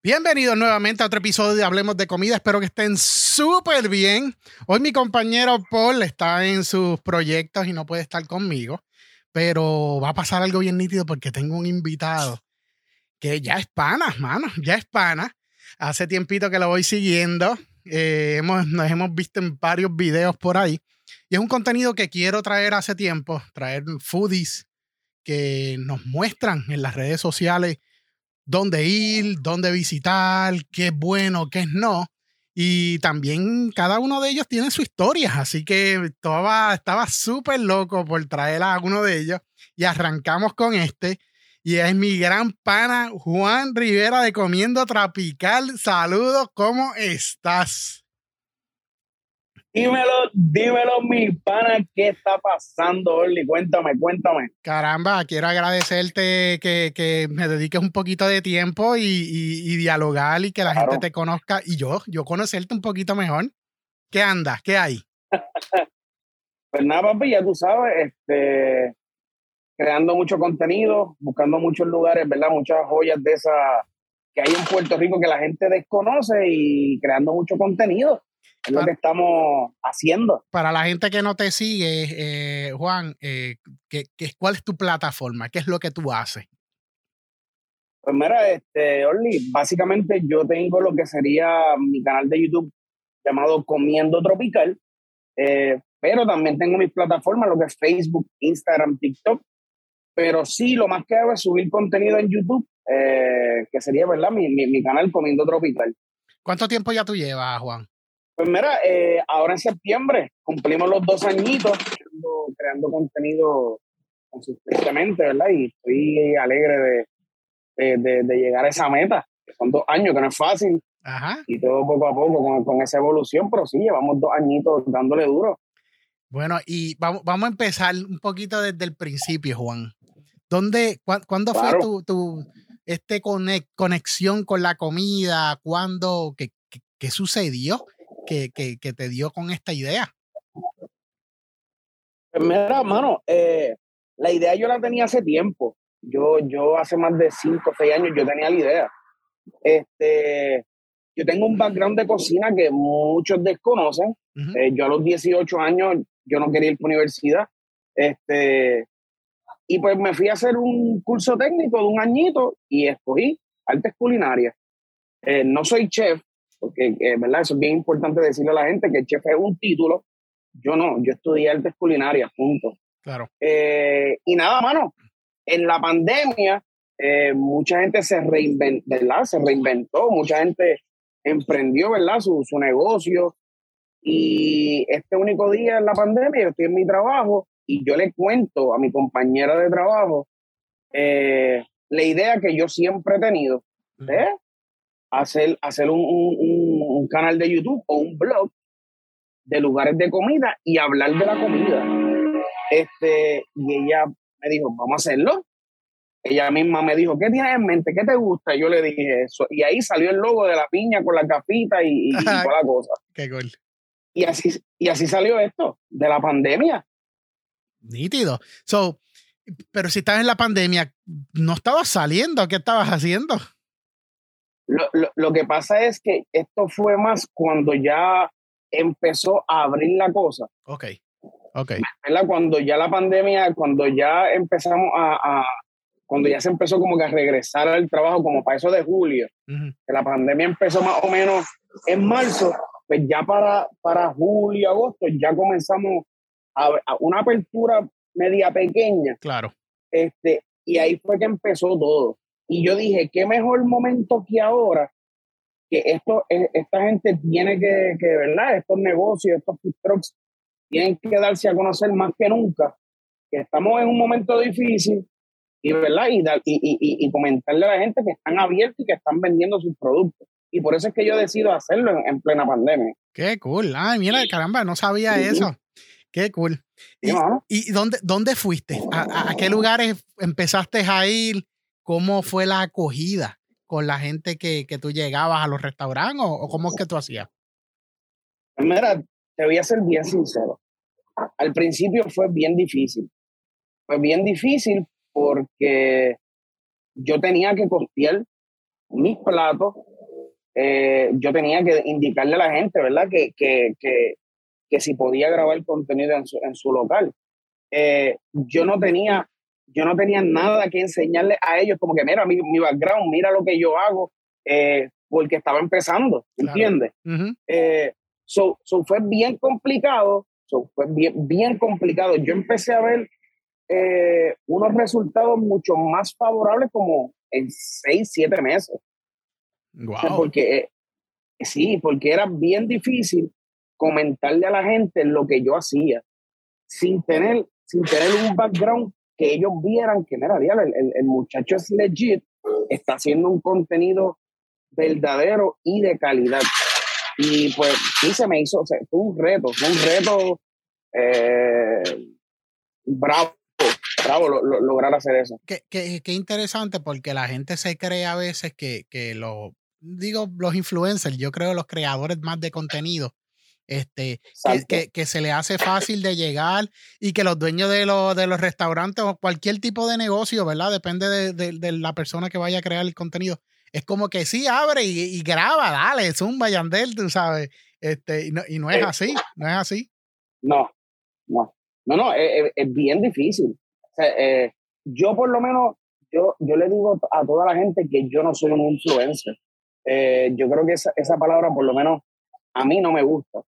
Bienvenidos nuevamente a otro episodio de Hablemos de Comida. Espero que estén súper bien. Hoy mi compañero Paul está en sus proyectos y no puede estar conmigo, pero va a pasar algo bien nítido porque tengo un invitado que ya es pana, mano, ya es pana. Hace tiempito que lo voy siguiendo. Eh, hemos, nos hemos visto en varios videos por ahí. Y es un contenido que quiero traer hace tiempo, traer foodies que nos muestran en las redes sociales dónde ir, dónde visitar, qué es bueno, qué es no. Y también cada uno de ellos tiene su historia, así que estaba, súper loco por traer a uno de ellos y arrancamos con este. Y es mi gran pana Juan Rivera de Comiendo Tropical. Saludos, ¿cómo estás? Dímelo, dímelo, mi pana, ¿qué está pasando, Orly? Cuéntame, cuéntame. Caramba, quiero agradecerte que, me dediques un poquito de tiempo y, dialogar y que la gente te conozca y yo, yo conocerte un poquito mejor. ¿Qué anda? ¿Qué hay? pues nada, papi, ya tú sabes, este, creando mucho contenido, buscando muchos lugares, ¿verdad? Muchas joyas de esas que hay en Puerto Rico que la gente desconoce y creando mucho contenido es lo que estamos haciendo. Para la gente que no te sigue, eh, Juan, eh, ¿qué, cuál es tu plataforma? ¿Qué es lo que tú haces? Pues mira, este, Orly, básicamente yo tengo lo que sería mi canal de YouTube llamado Comiendo Tropical, eh, pero también tengo mis plataformas, lo que es Facebook, Instagram, TikTok, pero sí, lo más que hago es subir contenido en YouTube, que sería, ¿verdad? Mi, mi, mi canal Comiendo Tropical. ¿Cuánto tiempo ya tú llevas, Juan? Pues mira, eh, ahora en septiembre cumplimos los dos añitos creando, contenido consistentemente, ¿verdad? Y estoy alegre de, llegar a esa meta, son dos años, que no es fácil. Ajá. Y todo poco a poco con, esa evolución, pero sí, llevamos dos añitos dándole duro. Bueno, y vamos, vamos a empezar un poquito desde el principio, Juan. ¿Dónde, ¿Cuándo fue tu, tu este conexión con la comida? ¿Cuándo? ¿Qué, qué sucedió? Que, te dio con esta idea? Pues mira, mano, eh, la idea yo la tenía hace tiempo. Yo, yo hace más de 5 o 6 años yo tenía la idea. Este, yo tengo un background de cocina que muchos desconocen. Eh, yo a los 18 años yo no quería ir a la universidad. Este, y pues me fui a hacer un curso técnico de un añito y escogí artes culinarias. Eh, no soy chef, porque, eh, ¿verdad? Eso es bien importante decirle a la gente que el chef es un título. Yo no, yo estudié artes culinarias, punto. Claro. Eh, y nada, mano, en la pandemia, eh, mucha gente se reinventó, ¿verdad? Se reinventó, mucha gente emprendió, ¿verdad? Su, su negocio. Y este único día en la pandemia, yo estoy en mi trabajo y yo le cuento a mi compañera de trabajo la idea que yo siempre he tenido. ¿eh? Hacer, hacer un, un, canal de YouTube o un blog de lugares de comida y hablar de la comida. Este, y ella me dijo, vamos a hacerlo. Ella misma me dijo, ¿qué tienes en mente? ¿Qué te gusta? Y yo le dije eso. Y ahí salió el logo de la piña con la capita y, y toda la cosa. Qué cool. Y así, y así salió esto, de la pandemia. Nítido. So, pero si estabas en la pandemia, ¿no estabas saliendo? ¿Qué estabas haciendo? Lo, que pasa es que esto fue más cuando ya empezó a abrir la cosa. Ok, ok. Cuando ya la pandemia, cuando ya empezamos a, cuando ya se empezó como que a regresar al trabajo como para eso de julio, que la pandemia empezó más o menos en marzo, pues ya para, para julio, agosto, ya comenzamos a, una apertura media pequeña. Claro. Este, y ahí fue que empezó todo. Y yo dije, qué mejor momento que ahora que esto, e, esta gente tiene que, que, ¿verdad? Estos negocios, estos food trucks, tienen que darse a conocer más que nunca, que estamos en un momento difícil y, ¿verdad? Y, y, y, comentarle a la gente que están abiertos y que están vendiendo sus productos. Y por eso es que yo decido hacerlo en, plena pandemia. Qué cool. Ay, mira, caramba, no sabía eso. Qué cool. ¿Y, dónde, dónde fuiste? ¿A, ¿A, qué lugares empezaste a ir? ¿Cómo fue la acogida con la gente que, tú llegabas a los restaurantes o, cómo es que tú hacías? Mira, te voy a ser bien sincero. Al principio fue bien difícil. Fue bien difícil porque yo tenía que costear mis platos, eh, yo tenía que indicarle a la gente, ¿verdad? Que, que, que, que si podía grabar contenido en su, en su local. Eh, yo no tenía yo no tenía nada que enseñarle a ellos, como que mira mi, mi background, mira lo que yo hago, eh, porque estaba empezando, ¿entiendes? Eh, so, fue bien complicado, so, fue bien, bien complicado. Yo empecé a ver eh, unos resultados mucho más favorables como en seis, siete meses. Wow. porque, sí, porque era bien difícil comentarle a la gente lo que yo hacía sin tener, sin tener un background que ellos vieran que, mira, el, el, muchacho es legit, está haciendo un contenido verdadero y de calidad. Y pues sí se me hizo, fue un reto, fue un reto eh, bravo, bravo lograr hacer eso. Qué, qué, qué, interesante porque la gente se cree a veces que, que los, digo, los influencers, yo creo los creadores más de contenido, este, que, que, se le hace fácil de llegar y que los dueños de, los, de los restaurantes o cualquier tipo de negocio, ¿verdad? Depende de, de, la persona que vaya a crear el contenido. Es como que sí, abre y, graba, dale, zumba, Yandel, tú sabes. Este, y, no, y no es eh, así, no es así. No, no, no, no, es, es bien difícil. eh, yo por lo menos, yo, yo le digo a toda la gente que yo no soy un influencer. Eh, yo creo que esa, esa palabra por lo menos a mí no me gusta.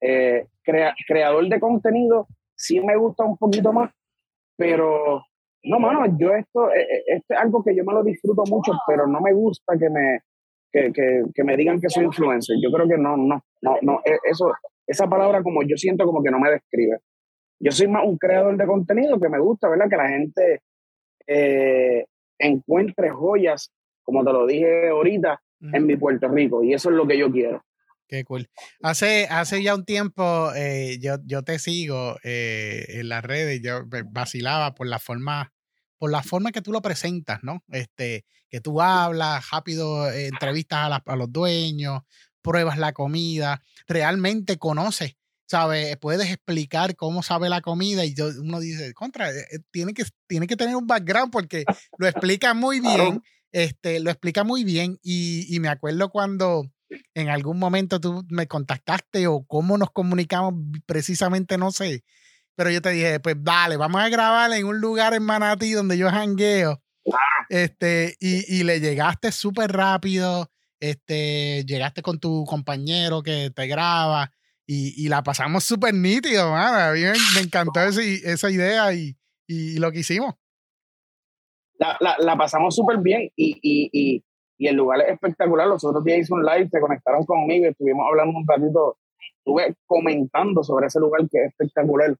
Eh, creador de contenido sí me gusta un poquito más, pero no, mano, yo esto, eh, eh, esto es algo que yo me lo disfruto mucho, pero no me gusta que me, que, que, que, me digan que soy influencer. Yo creo que no, no, no, no, e, eso, esa palabra como yo siento como que no me describe. Yo soy más un creador de contenido que me gusta, ¿verdad? Que la gente encuentre joyas, como te lo dije ahorita, en mi Puerto Rico. Y eso es lo que yo quiero. Qué cool. Hace, hace ya un tiempo eh, yo, yo te sigo eh, en las redes, yo vacilaba por la forma, por la forma que tú lo presentas, ¿no? Este, que tú hablas, rápido eh, entrevistas a, los dueños, pruebas la comida, realmente conoces, ¿sabes? Puedes explicar cómo sabe la comida y yo, uno dice, contra, tiene que, tiene que tener un background porque lo explica muy bien, este, lo explica muy bien y, y me acuerdo cuando en algún momento tú me contactaste o cómo nos comunicamos precisamente, no sé. Pero yo te dije, pues dale, vamos a grabar en un lugar en Manatí donde yo jangueo. Este, y, y le llegaste súper rápido. Este, llegaste con tu compañero que te graba y, y la pasamos súper nítido, man. me, encantó esa idea y, y, lo que hicimos. La, la, la pasamos súper bien y, y el lugar es espectacular. Los otros días hice un live, se conectaron conmigo y estuvimos hablando un ratito, estuve comentando sobre ese lugar que es espectacular.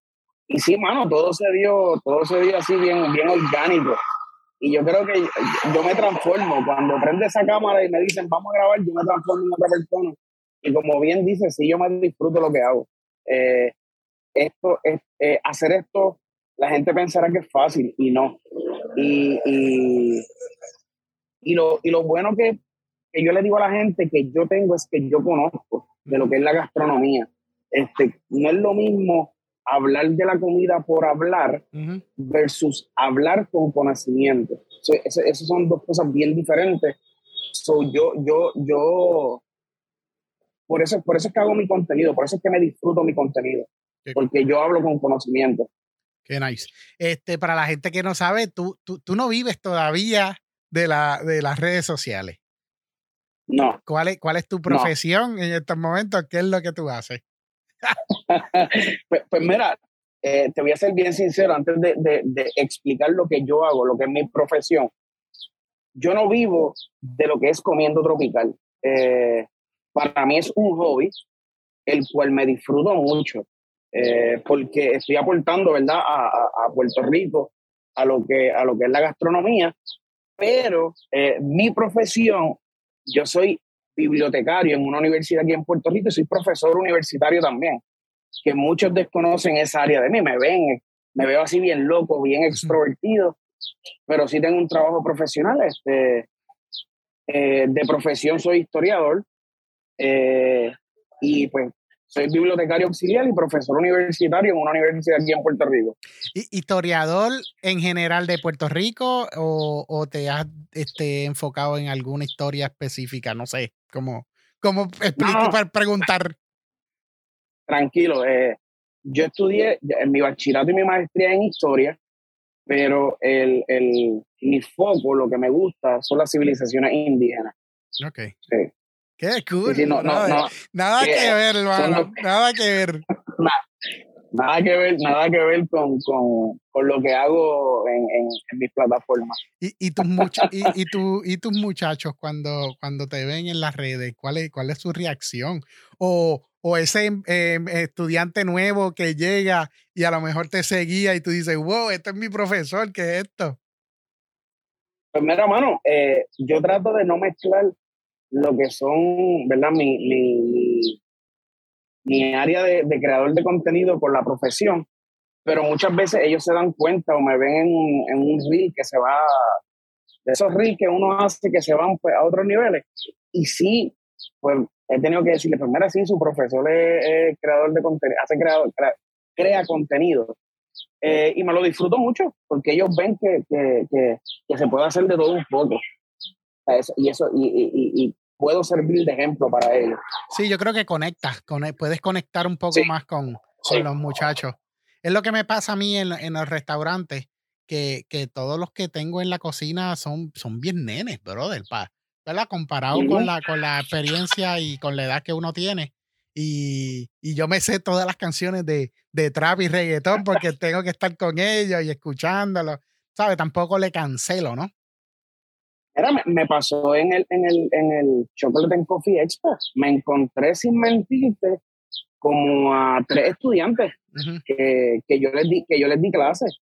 Y sí, mano, todo se dio, todo se dio así bien, bien orgánico. Y yo creo que yo me transformo. Cuando prende esa cámara y me dicen, vamos a grabar, yo me transformo en otra persona. Y como bien dice, sí, yo me disfruto lo que hago. Eh, esto, es, eh, hacer esto, la gente pensará que es fácil y no. Y, y, y lo, y lo bueno que, que, yo le digo a la gente que yo tengo es que yo conozco de lo que es la gastronomía. Este, no es lo mismo hablar de la comida por hablar versus hablar con conocimiento. Esas son dos cosas bien diferentes. So, yo, yo, yo, por eso, por eso es que hago mi contenido, por eso es que me disfruto mi contenido, porque yo hablo con conocimiento. Qué nice. Este, para la gente que no sabe, tú, tú, tú no vives todavía de, la, de las redes sociales. No. ¿Cuál es, cuál es tu profesión en estos momentos? ¿Qué es lo que tú haces? pues, pues, mira, eh, te voy a ser bien sincero antes de, de, explicar lo que yo hago, lo que es mi profesión. Yo no vivo de lo que es comiendo tropical. Eh, para mí es un hobby, el cual me disfruto mucho, eh, porque estoy aportando, ¿verdad?, a, a, Puerto Rico, a lo, que, a lo que es la gastronomía, pero eh, mi profesión, yo soy bibliotecario en una universidad aquí en Puerto Rico y soy profesor universitario también, que muchos desconocen esa área de mí, me ven, me veo así bien loco, bien extrovertido, pero sí tengo un trabajo profesional, este, eh, de profesión soy historiador eh, y pues soy bibliotecario auxiliar y profesor universitario en una universidad aquí en Puerto Rico. ¿Historiador en general de Puerto Rico o, te has este, enfocado en alguna historia específica? No sé, ¿cómo, cómo explico para preguntar? Tranquilo, eh, yo estudié en mi bachillerato y mi maestría en historia, pero el, el, mi foco, lo que me gusta, son las civilizaciones indígenas. Ok. Sí. Qué cool. nada que ver, hermano. Nada que ver. nada que ver, nada que ver con, con, con lo que hago en, en, mis plataformas. ¿Y, y, tus y, y, tu, y tus muchachos cuando, cuando te ven en las redes, ¿cuál es, cuál es su reacción? O, o ese em, estudiante nuevo que llega y a lo mejor te seguía y tú dices, wow, este es mi profesor, ¿qué es esto? Pues mira, mano, eh, yo trato de no mezclar lo que son, ¿verdad? Mi, mi, mi área de, de, creador de contenido con la profesión, pero muchas veces ellos se dan cuenta o me ven en, en un reel que se va, de esos reels que uno hace que se van pues, a otros niveles. Y sí, pues he tenido que decirle, pues, sí, su profesor es, creador de contenido, hace creador, crea, contenido. Eh, y me lo disfruto mucho porque ellos ven que, que, que, que se puede hacer de todo un poco. y eso, y, y, y, puedo servir de ejemplo para ellos. Sí, yo creo que conectas, puedes conectar un poco más con, los muchachos. Es lo que me pasa a mí en, en los restaurantes, que, que, todos los que tengo en la cocina son, son bien nenes, brother, pa, ¿verdad? Comparado con, la, con la experiencia y con la edad que uno tiene. Y, y, yo me sé todas las canciones de, de trap y reggaetón porque tengo que estar con ellos y escuchándolo. ¿Sabes? Tampoco le cancelo, ¿no? Era, me, pasó en el, en, el, en el Chocolate and Coffee Expo. Me encontré sin mentirte como a tres estudiantes que, que, yo les di, que yo les di clases.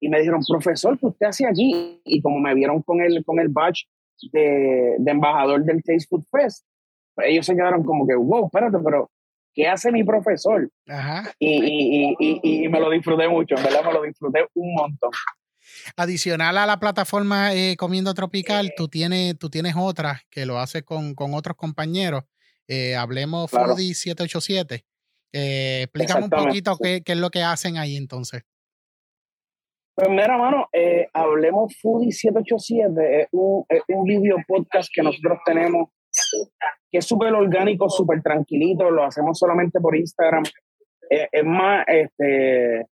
Y me dijeron, profesor, ¿qué usted hace aquí? Y como me vieron con el, con el badge de, de embajador del Taste Food Fest, pues ellos se quedaron como que, wow, espérate, pero ¿qué hace mi profesor? Y, y, y, y, me lo disfruté mucho, en verdad me lo disfruté un montón. Adicional a la plataforma eh, Comiendo Tropical, tú tienes, tú tienes otras que lo haces con, con otros compañeros. Eh, hablemos Foodie 787. Eh, explícame un poquito qué, qué, es lo que hacen ahí entonces. Pues mira, mano, eh, hablemos Foodie 787 es un, es un video podcast que nosotros tenemos que es súper orgánico, súper tranquilito, lo hacemos solamente por Instagram. es más, este,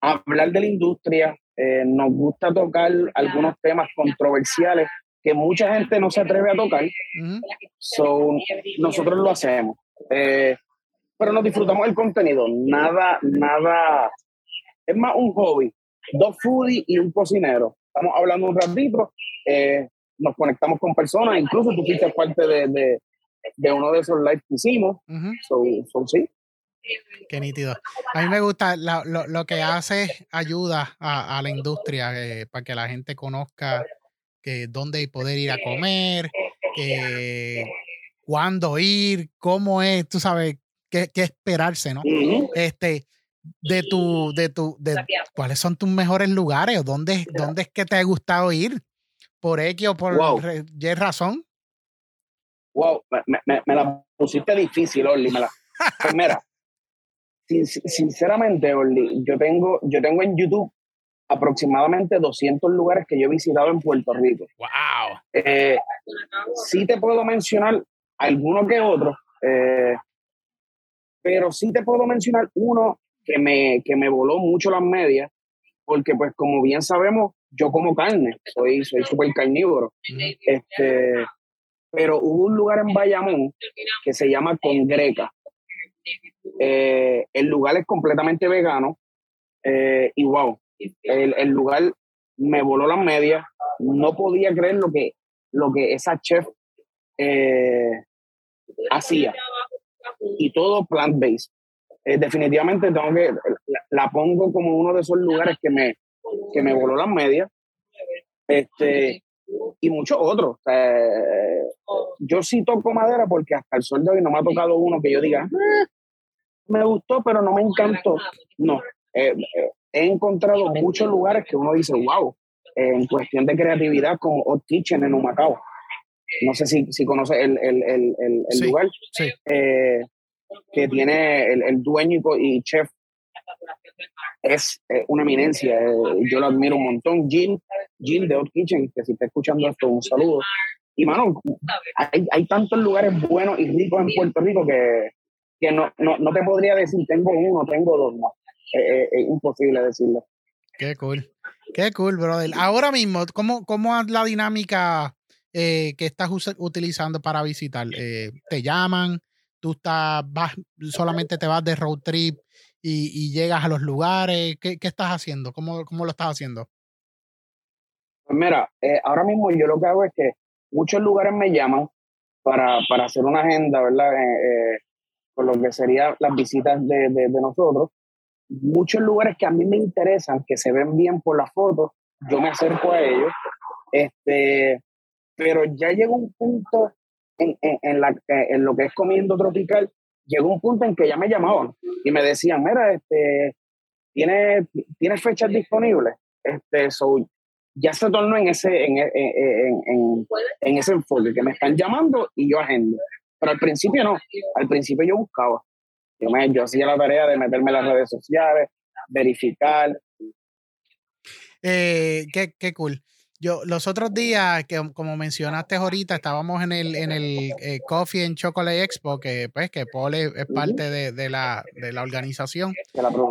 hablar de la industria, eh, nos gusta tocar algunos temas controversiales que mucha gente no se atreve a tocar. so, nosotros lo hacemos. Eh, pero nos disfrutamos el contenido. Nada, nada. Es más un hobby. Dos foodies y un cocinero. Estamos hablando un ratito. Eh, nos conectamos con personas. Incluso tú fuiste parte de, de, uno de esos lives que hicimos. so, sí. Qué nítido. A mí me gusta lo, lo, que hace ayuda a, a la industria eh, para que la gente conozca que dónde poder ir a comer, que cuándo ir, cómo es, tú sabes, qué, qué esperarse, ¿no? Este, de tu, de tu, de cuáles son tus mejores lugares, dónde, dónde es que te ha gustado ir, por X o por Y razón. Wow, me, me, me, la pusiste difícil, Oli. Me la, pues sinceramente, yo tengo, yo tengo en YouTube aproximadamente 200 lugares que yo he visitado en Puerto Rico. ¡Wow! Eh, sí te puedo mencionar alguno que otro, eh, pero sí te puedo mencionar uno que me, que me voló mucho las medias, porque pues como bien sabemos, yo como carne, soy soy súper carnívoro. Este, pero hubo un lugar en Bayamón que se llama Congreca. Eh, el lugar es completamente vegano eh, y wow, el, el, lugar me voló las medias. No podía creer lo que, lo que esa chef eh, hacía. Y todo plant-based. definitivamente tengo que, la, pongo como uno de esos lugares que me, que me voló las medias. Este, y muchos otros. yo sí toco madera porque hasta el sol de hoy no me ha tocado uno que yo diga, me gustó, pero no me encantó. No, eh, eh, he encontrado muchos lugares que uno dice, wow, en cuestión de creatividad, como Hot Kitchen en Humacao. No sé si, si conoces el, el, el, el lugar. Sí. Eh, que tiene el, dueño y chef es eh, una eminencia. Eh, yo lo admiro un montón. Jill, Jill de Old Kitchen, que si está escuchando esto, un saludo. Y, mano, hay, hay tantos lugares buenos y ricos en Puerto Rico que, que no, no, no te podría decir tengo uno, tengo dos. No. es imposible decirlo. Qué cool. Qué cool, brother. Ahora mismo, ¿cómo, cómo es la dinámica eh, que estás utilizando para visitar? ¿Te llaman? ¿Tú estás, vas, solamente te vas de road trip y, llegas a los lugares? ¿Qué, estás haciendo? ¿Cómo, ¿Cómo, lo estás haciendo? Pues mira, eh, ahora mismo yo lo que hago es que muchos lugares me llaman para, para hacer una agenda, ¿verdad? Eh, eh con lo que serían las visitas de, de, nosotros. Muchos lugares que a mí me interesan, que se ven bien por las fotos, yo me acerco a ellos. Este, pero ya llega un punto en, en, en, la, en lo que es comiendo tropical llegó un punto en que ya me llamaban y me decían, mira, este, ¿tienes, tiene fechas disponibles? Este, so, ya se tornó en ese, en, en, en, en, ese enfoque, que me están llamando y yo agendo. Pero al principio no, al principio yo buscaba. Yo, me, yo hacía la tarea de meterme en las redes sociales, verificar. Eh, qué, qué cool. Yo, los otros días, que como mencionaste ahorita, estábamos en el, en el eh, Coffee and Chocolate Expo, que pues que Paul es, parte de, de, la, de la organización.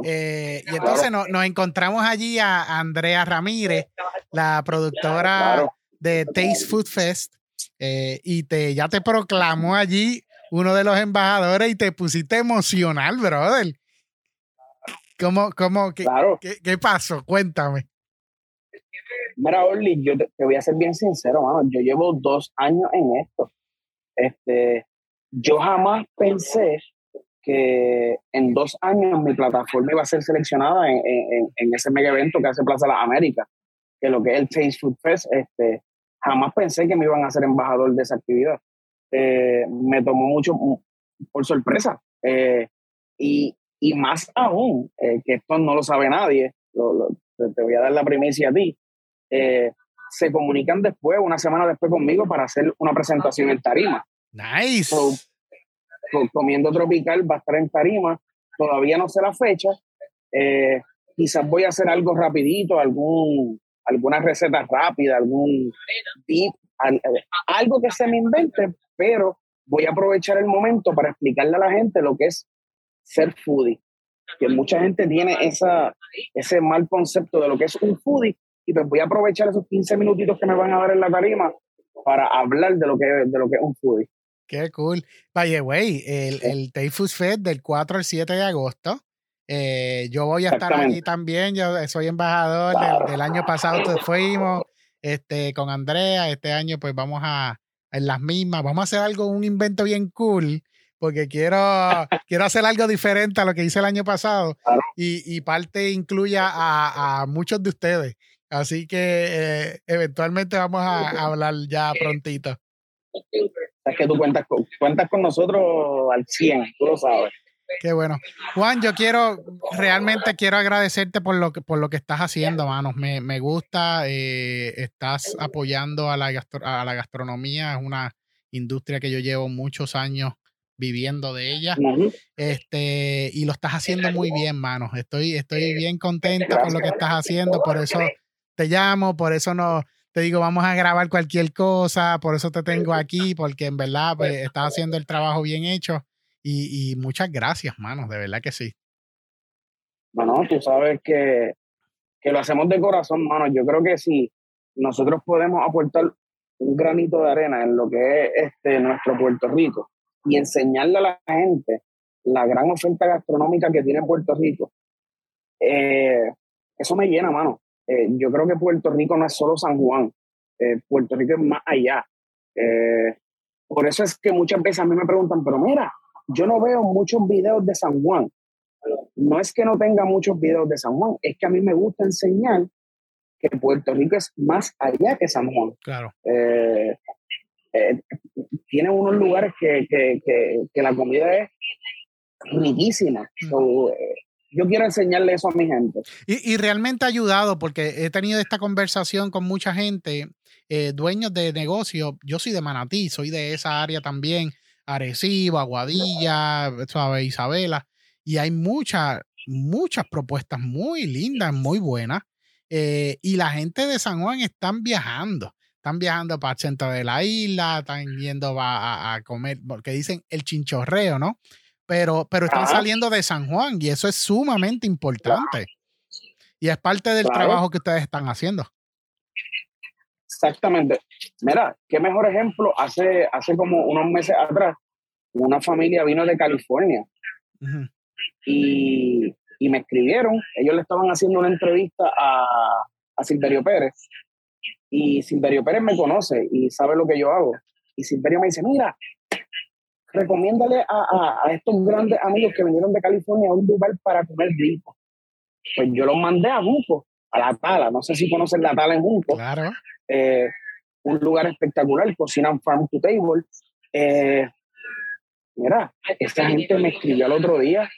Eh, y entonces nos encontramos allí a Andrea Ramírez, la productora de Taste Food Fest, eh, y te, ya te proclamó allí uno de los embajadores y te pusiste emocional, brother. ¿Cómo, cómo, qué, qué, qué pasó? Cuéntame. Mira, Orly, yo te, voy a ser bien sincero, mano. Yo llevo dos años en esto. Este, yo jamás pensé que en dos años mi plataforma iba a ser seleccionada en, en, en ese mega evento que hace Plaza Las Américas, que lo que es el Taste Food Fest. Este, jamás pensé que me iban a ser embajador de esa actividad. Eh, me tomó mucho por sorpresa. Eh, y, y, más aún, eh, que esto no lo sabe nadie, te voy a dar la primicia a ti. Se comunican después, una semana después conmigo, para hacer una presentación en Tarima. Nice. comiendo Tropical va a estar en Tarima. Todavía no sé la fecha. Quizás voy a hacer algo rapidito, algún, alguna receta rápida, algún tip, algo que se me invente, pero voy a aprovechar el momento para explicarle a la gente lo que es ser foodie. Que mucha gente tiene esa, ese mal concepto de lo que es un foodie y pues voy a aprovechar esos 15 minutitos que me van a dar en la tarima para hablar de lo que, de lo que es un foodie. Qué cool. By the way, el, el Fest del 4 al 7 de agosto. Eh, yo voy a estar allí también. Yo soy embajador del, año pasado. fuimos este, con Andrea. Este año, pues vamos a en las mismas. Vamos a hacer algo, un invento bien cool. Porque quiero, quiero hacer algo diferente a lo que hice el año pasado. Y, y, parte incluye a, a muchos de ustedes. Así que eh, eventualmente vamos a, hablar ya prontito. Es que tú cuentas con, cuentas con nosotros al 100, tú lo sabes. Qué bueno. Juan, yo quiero, realmente quiero agradecerte por lo que, por lo que estás haciendo, manos. Me, me gusta, eh, estás apoyando a la, a la gastronomía, es una industria que yo llevo muchos años viviendo de ella. Este, y lo estás haciendo muy bien, manos. Estoy, estoy bien contenta por lo que estás haciendo, por eso te llamo, por eso no te digo, vamos a grabar cualquier cosa, por eso te tengo aquí, porque en verdad pues, estás haciendo el trabajo bien hecho. Y, muchas gracias, mano, de verdad que sí. Bueno, tú sabes que, que lo hacemos de corazón, mano. Yo creo que si nosotros podemos aportar un granito de arena en lo que es este, nuestro Puerto Rico y enseñarle a la gente la gran oferta gastronómica que tiene Puerto Rico, eh, eso me llena, mano. Eh, yo creo que Puerto Rico no es solo San Juan, eh, Puerto Rico es más allá. Por eso es que muchas veces a mí me preguntan, pero mira, yo no veo muchos videos de San Juan. No es que no tenga muchos videos de San Juan, es que a mí me gusta enseñar que Puerto Rico es más allá que San Juan. Claro. tiene unos lugares que, que, que, la comida es riquísima yo quiero enseñarle eso a mi gente. Y, realmente ha ayudado porque he tenido esta conversación con mucha gente, eh, dueños de negocios. Yo soy de Manatí, soy de esa área también. Arecibo, Aguadilla, ¿sabes? Isabela. Y hay muchas, muchas propuestas muy lindas, muy buenas. Eh, y la gente de San Juan están viajando. Están viajando para el centro de la isla, están yendo a, a comer, porque dicen el chinchorreo, ¿no? Pero, pero están saliendo de San Juan y eso es sumamente importante. Y es parte del trabajo que ustedes están haciendo. Exactamente. Mira, qué mejor ejemplo. Hace, hace como unos meses atrás, una familia vino de California y, y, me escribieron. Ellos le estaban haciendo una entrevista a, a Silverio Pérez y Silverio Pérez me conoce y sabe lo que yo hago. Y Silverio me dice, mira, recomiéndale a, a, estos grandes amigos que vinieron de California a un lugar para comer rico. Pues yo los mandé a Junco, a La Tala. No sé si conocen La Tala en Junco. Claro. Eh, un lugar espectacular, cocinan farm to table. Eh, mira, esta gente me escribió el otro día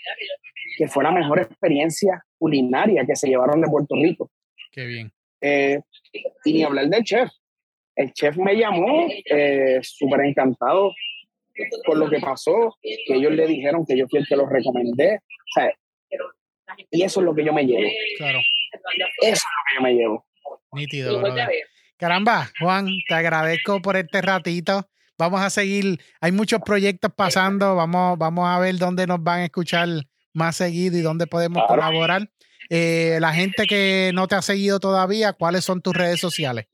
que fue la mejor experiencia culinaria que se llevaron de Puerto Rico. Qué bien. Eh, y ni hablar del chef. El chef me llamó súper encantado por lo que pasó, que ellos le dijeron que yo fui el que los recomendé. y eso es lo que yo me llevo. Claro. Eso es lo que yo me llevo. Nítido. Caramba, Juan, te agradezco por este ratito. Vamos a seguir, hay muchos proyectos pasando, vamos, vamos a ver dónde nos van a escuchar más seguido y dónde podemos colaborar. Eh, la gente que no te ha seguido todavía, ¿cuáles son tus redes sociales?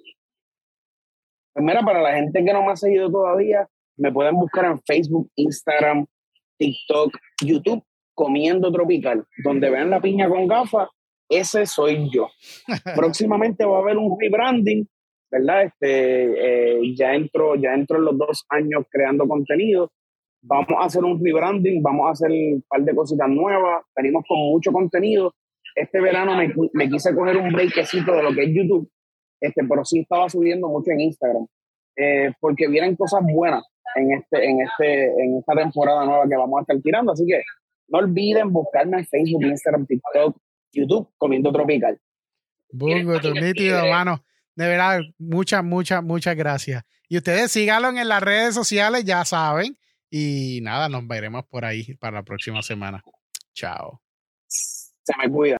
Pues mira, para la gente que no me ha seguido todavía, me pueden buscar en Facebook, Instagram, TikTok, YouTube, Comiendo Tropical, donde vean la piña con gafas, ese soy yo. Próximamente va a haber un rebranding, ¿verdad? Este, eh, ya entro, ya entro en los dos años creando contenido. Vamos a hacer un rebranding, vamos a hacer un par de cositas nuevas. Venimos con mucho contenido. Este verano me, me quise coger un breakcito de lo que es YouTube, este, pero sí estaba subiendo mucho en Instagram. Eh, porque vienen cosas buenas en, este, en, este, en esta temporada nueva que vamos a estar tirando. Así que no olviden buscarme en Facebook, Instagram, TikTok, YouTube, Comiendo Tropical. Bungo, tu nítido, hermano. De verdad, muchas, muchas, muchas gracias. Y ustedes síganlo en las redes sociales, ya saben. Y nada, nos veremos por ahí para la próxima semana. Chao. Se me cuida.